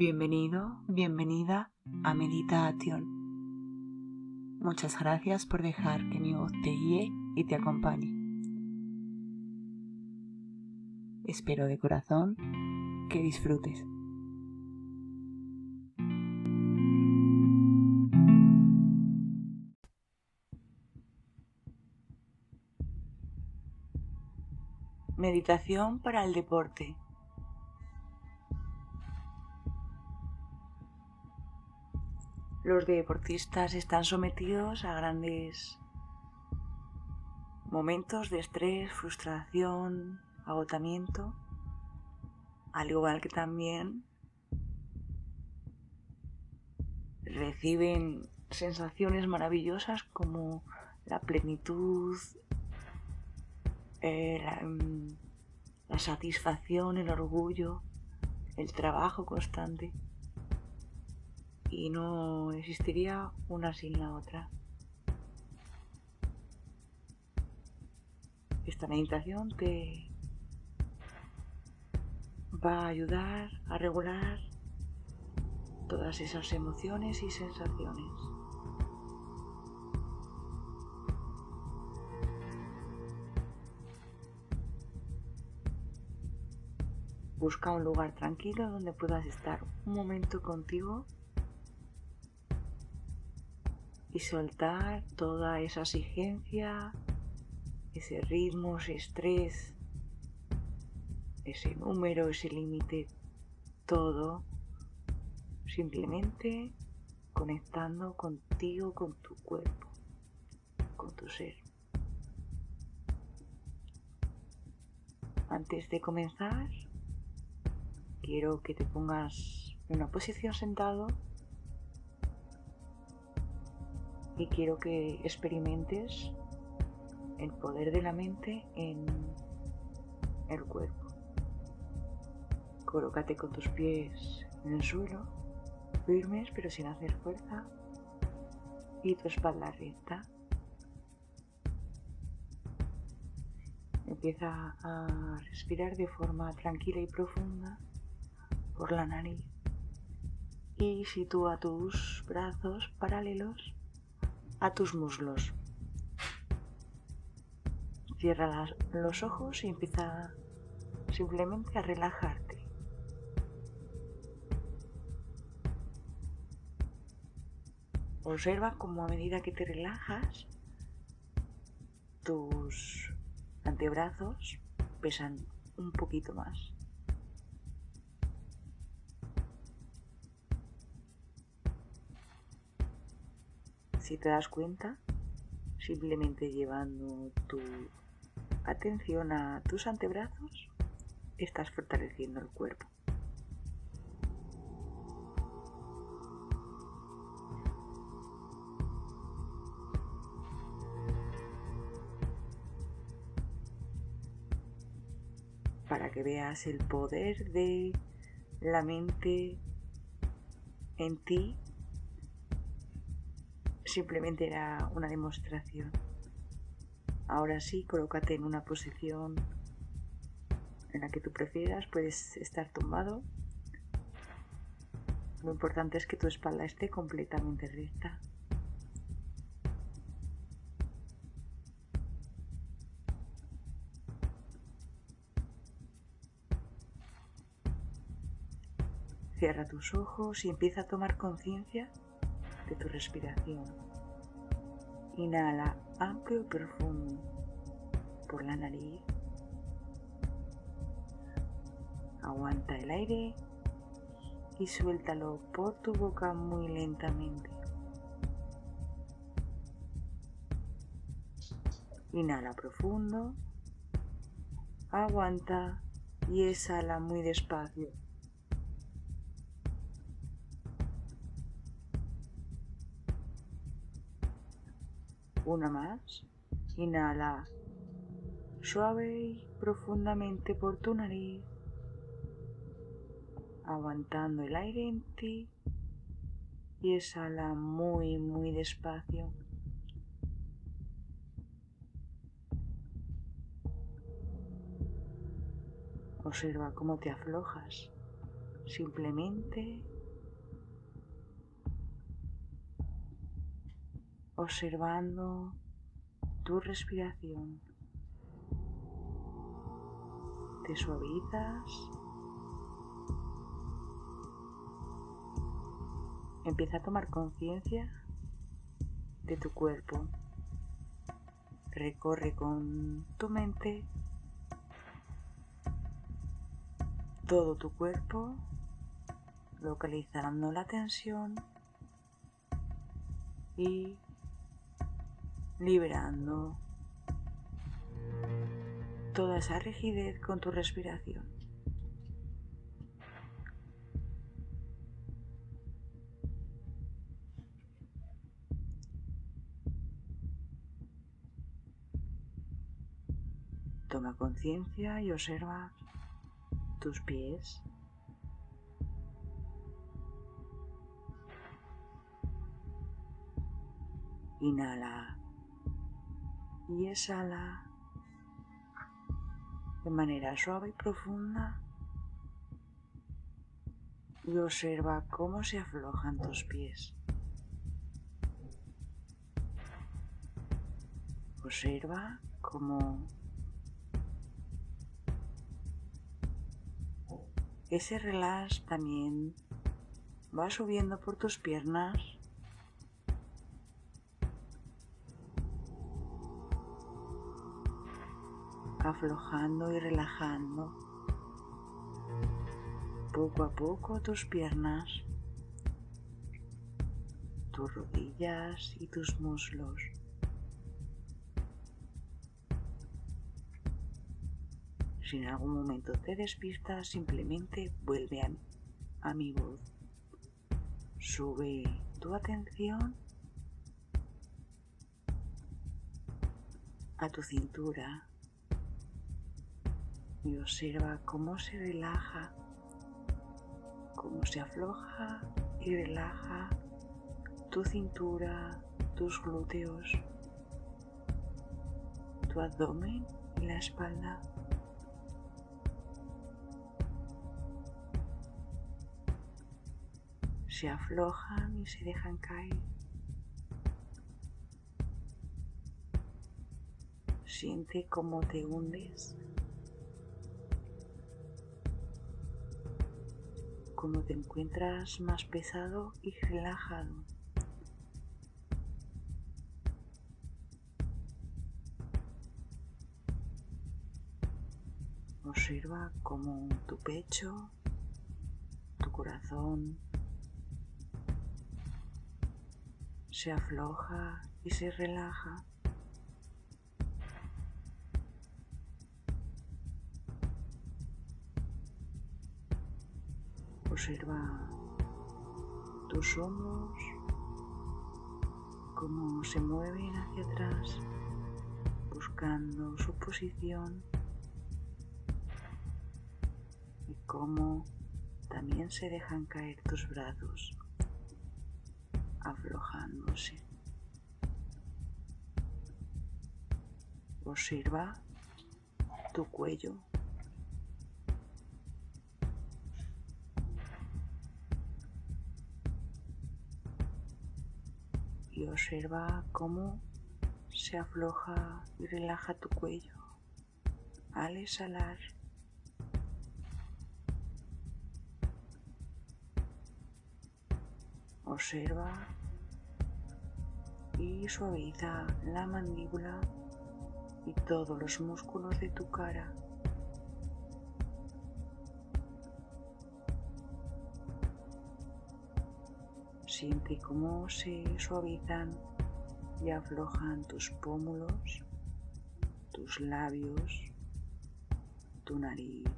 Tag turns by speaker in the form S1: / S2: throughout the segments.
S1: Bienvenido, bienvenida a Meditación. Muchas gracias por dejar que mi voz te guíe y te acompañe. Espero de corazón que disfrutes. Meditación para el deporte. Los deportistas están sometidos a grandes momentos de estrés, frustración, agotamiento, al igual que también reciben sensaciones maravillosas como la plenitud, eh, mm, la, satisfacción, el orgullo, el trabajo constante. Y no existiría una sin la otra. Esta meditación te va a ayudar a regular todas esas emociones y sensaciones. Busca un lugar tranquilo donde puedas estar un momento contigo y soltar toda esa exigencia, ese ritmo, ese estrés, ese número, ese límite, todo simplemente conectando contigo, con tu cuerpo, con tu ser. Antes de comenzar, quiero que te pongas en una posición sentado y quiero que experimentes el poder de la mente en el cuerpo. Colócate con tus pies en el suelo, firmes pero sin hacer fuerza, y tu espalda recta. Empieza a respirar de forma tranquila y profunda por la nariz y sitúa tus brazos paralelos a tus muslos. Cierra los ojos y empieza simplemente a relajarte. Observa cómo a medida que te relajas, tus antebrazos pesan un poquito más. Si te das cuenta, simplemente llevando tu atención a tus antebrazos, estás fortaleciendo el cuerpo. Para que veas el poder de la mente en ti simplemente era una demostración. Ahora sí, colócate en una posición en la que tú prefieras, puedes estar tumbado. Lo importante es que tu espalda esté completamente recta. Cierra tus ojos y empieza a tomar conciencia tu respiración. Inhala amplio y profundo por la nariz. Aguanta el aire y suéltalo por tu boca muy lentamente. Inhala profundo, aguanta y exhala muy despacio. Una más. Inhala suave y profundamente por tu nariz, aguantando el aire en ti y exhala muy, muy despacio. Observa cómo te aflojas, simplemente observando tu respiración. Te suavizas. Empieza a tomar conciencia de tu cuerpo. Recorre con tu mente todo tu cuerpo, localizando la tensión y liberando toda esa rigidez con tu respiración. Toma conciencia y observa tus pies. Inhala y exhala de manera suave y profunda y observa cómo se aflojan tus pies. Observa cómo ese relax también va subiendo por tus piernas. Aflojando y relajando poco a poco tus piernas, tus rodillas y tus muslos. Si en algún momento te despistas, simplemente vuelve a, mi voz. Sube tu atención a tu cintura y observa cómo se relaja, cómo se afloja y relaja tu cintura, tus glúteos, tu abdomen y la espalda. se aflojan y se dejan caer. Siente cómo te hundes, cómo te encuentras más pesado y relajado. Observa cómo tu pecho, tu corazón, se afloja y se relaja. Observa tus hombros, cómo se mueven hacia atrás, buscando su posición y cómo también se dejan caer tus brazos aflojándose. Observa tu cuello. Observa cómo se afloja y relaja tu cuello al exhalar. Observa y suaviza la mandíbula y todos los músculos de tu cara. Siente cómo se suavizan y aflojan tus pómulos, tus labios, tu nariz.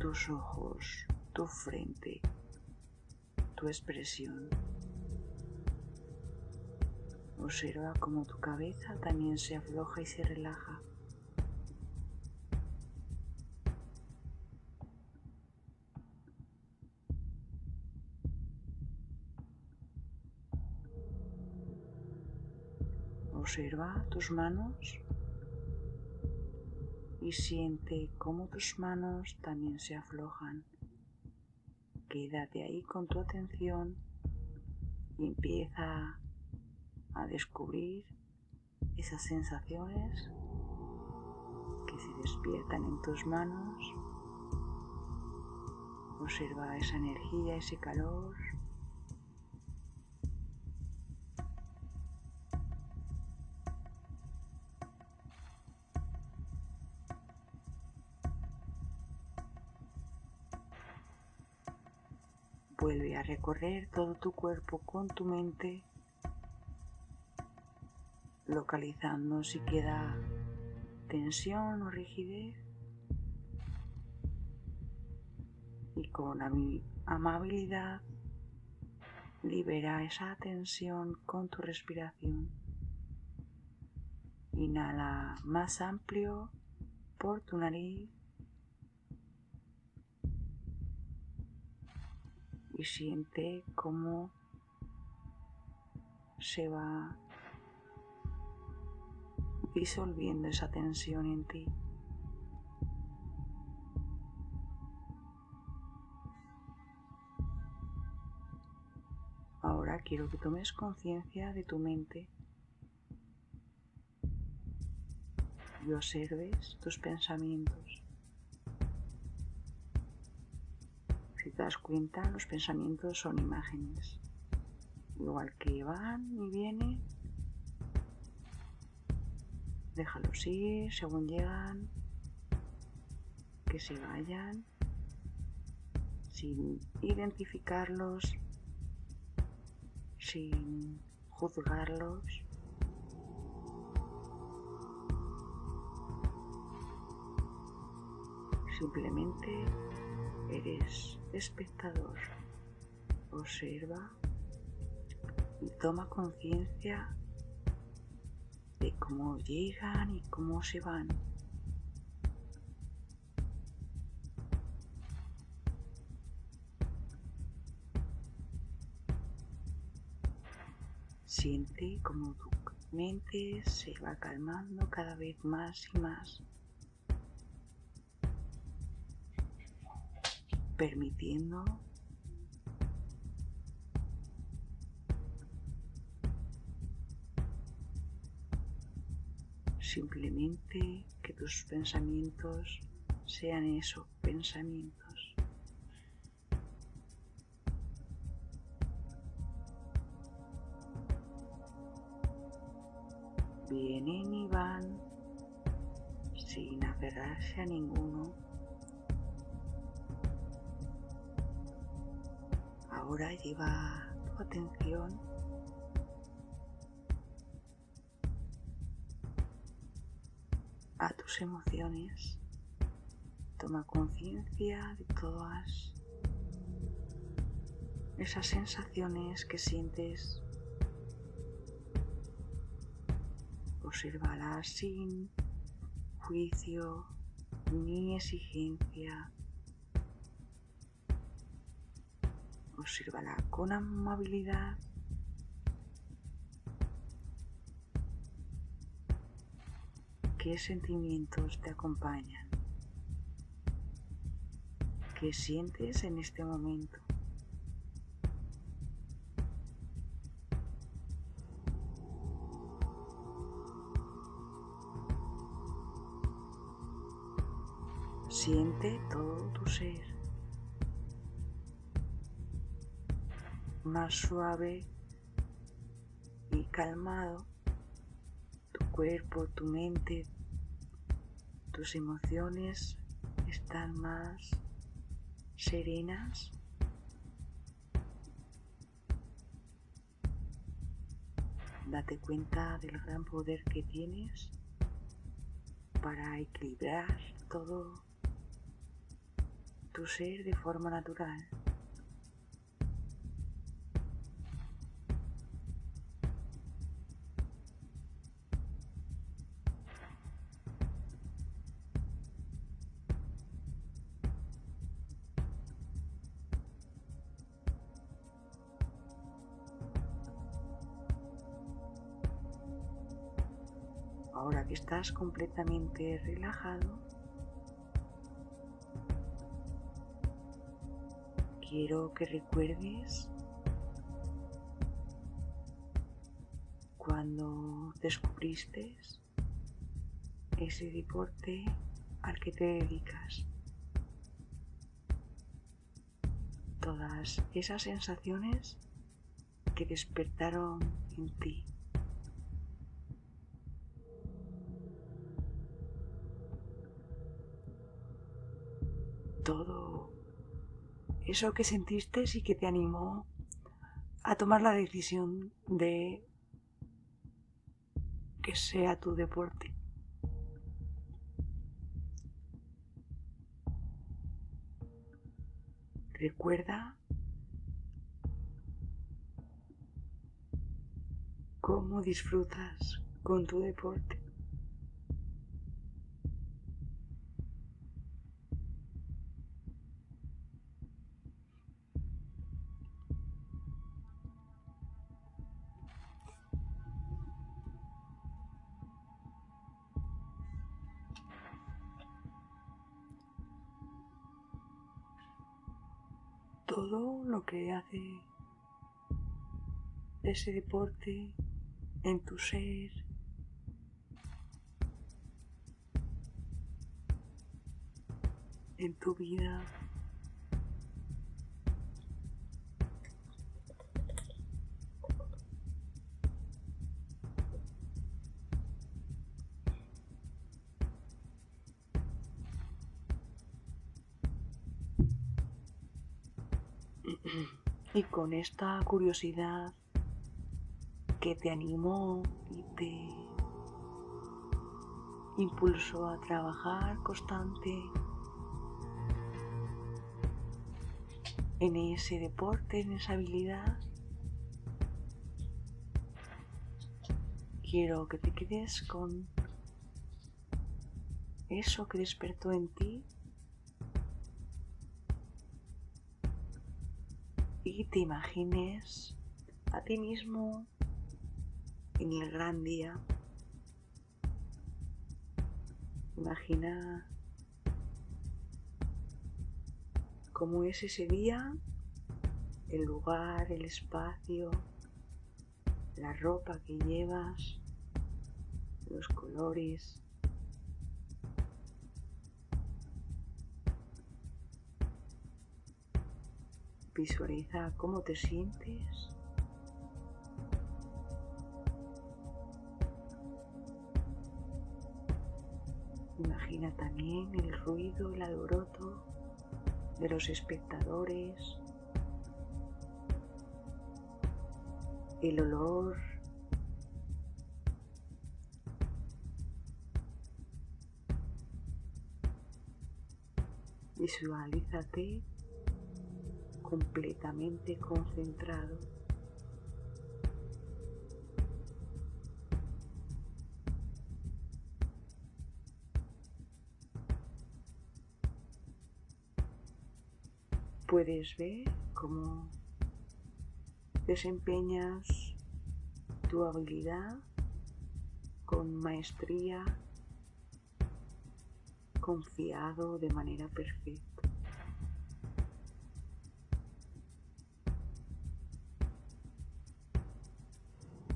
S1: tus ojos, tu frente, tu expresión. Observa cómo tu cabeza también se afloja y se relaja. Observa tus manos y siente cómo tus manos también se aflojan quédate ahí con tu atención y empieza a descubrir esas sensaciones que se despiertan en tus manos. Observa esa energía, ese calor. Vuelve a recorrer todo tu cuerpo con tu mente, localizando si queda tensión o rigidez y con amabilidad libera esa tensión con tu respiración. Inhala más amplio por tu nariz siente cómo se va disolviendo esa tensión en ti. Ahora quiero que tomes conciencia de tu mente y observes tus pensamientos. Das cuenta, los pensamientos son imágenes. Igual que van y vienen, déjalos ir según llegan, que se vayan, sin identificarlos, sin juzgarlos. Simplemente eres espectador, observa y toma conciencia de cómo llegan y cómo se van. Siente como tu mente se va calmando cada vez más y más, permitiendo simplemente que tus pensamientos sean esos pensamientos. Vienen y van sin aferrarse a ninguno. Ahora lleva tu atención a tus emociones. Toma conciencia de todas esas sensaciones que sientes. Obsérvalas sin juicio ni exigencia. Obsérvala con amabilidad ¿Qué sentimientos te acompañan? ¿Qué sientes en este momento? Siente todo tu ser más suave y calmado, tu cuerpo, tu mente, tus emociones están más serenas. Date cuenta del gran poder que tienes para equilibrar todo tu ser de forma natural. Completamente relajado, quiero que recuerdes cuando descubriste ese deporte al que te dedicas. Todas esas sensaciones que despertaron en ti. Eso que sentiste y que te animó a tomar la decisión de que sea tu deporte. Recuerda cómo disfrutas con tu deporte. Todo lo que hace ese deporte en tu ser. en tu vida. Y con esta curiosidad que te animó y te impulsó a trabajar constante en ese deporte, en esa habilidad, quiero que te quedes con eso que despertó en ti te imagines a ti mismo en el gran día. Imagina cómo es ese día, el lugar, el espacio, la ropa que llevas, los colores. Visualiza cómo te sientes. Imagina también el ruido, el alboroto de los espectadores, el olor, visualízate completamente concentrado. Puedes ver cómo desempeñas tu habilidad con maestría, confiado de manera perfecta.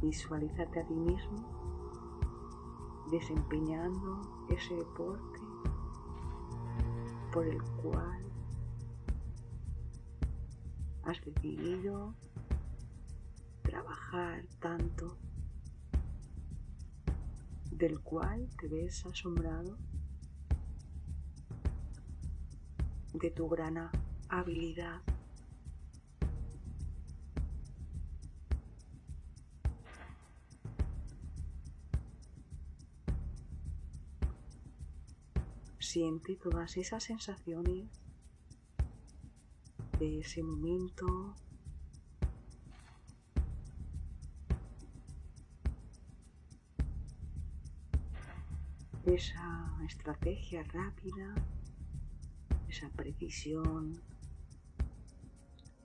S1: Visualízate a ti mismo desempeñando ese deporte por el cual has decidido trabajar tanto, del cual te ves asombrado de tu gran habilidad Siente todas esas sensaciones de ese momento. Esa estrategia rápida, esa precisión,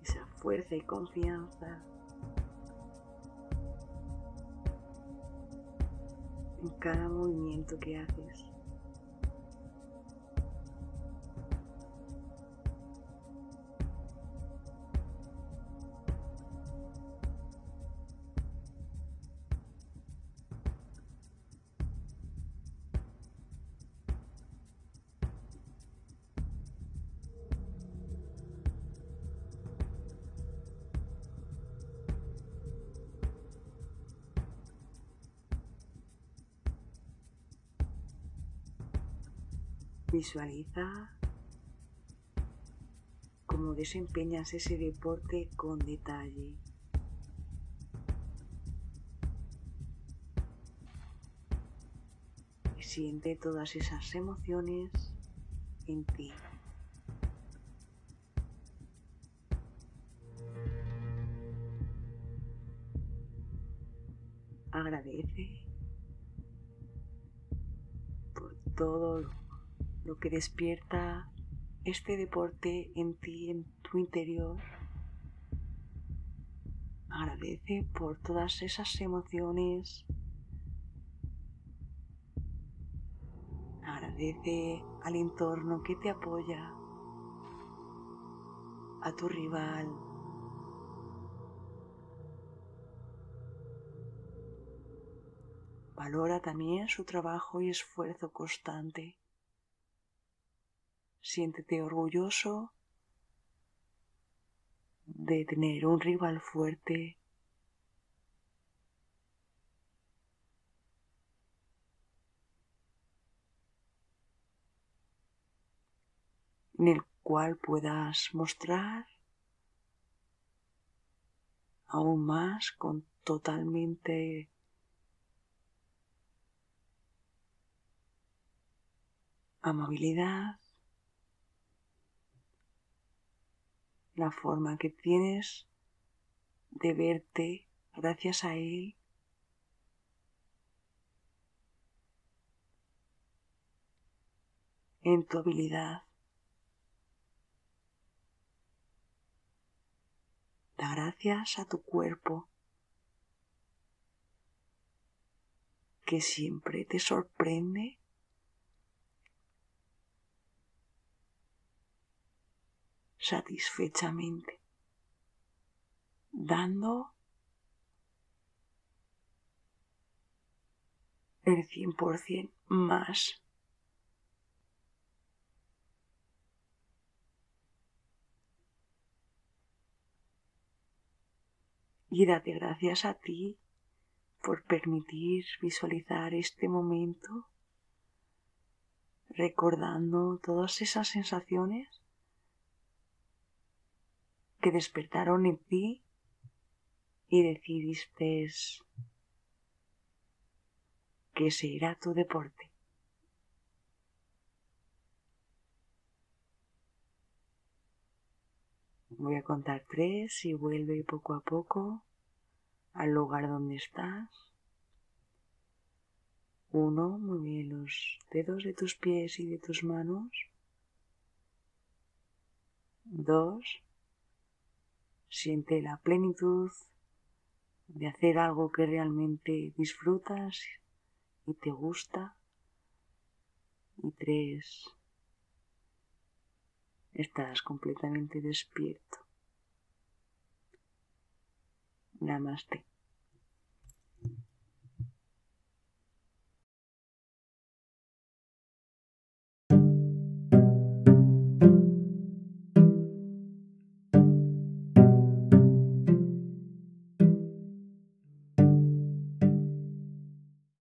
S1: esa fuerza y confianza. en cada movimiento que haces. Visualiza cómo desempeñas ese deporte con detalle. Y siente todas esas emociones en ti. Agradece que despierta este deporte en ti, en tu interior. Agradece por todas esas emociones. Agradece al entorno que te apoya, a tu rival. Valora también su trabajo y esfuerzo constante. Siéntete orgulloso de tener un rival fuerte. en el cual puedas mostrar aún más con totalmente amabilidad la forma que tienes de verte gracias a Él. en tu habilidad. Da gracias a tu cuerpo que siempre te sorprende satisfechamente, dando el 100% más. Y date gracias a ti por permitir visualizar este momento, recordando todas esas sensaciones que despertaron en ti y decidiste que ese era tu deporte. Voy a contar tres y vuelve poco a poco al lugar donde estás. Uno, muy bien los dedos de tus pies y de tus manos. Dos, Siente la plenitud de hacer algo que realmente disfrutas y te gusta. Y tres, estás completamente despierto. Namaste.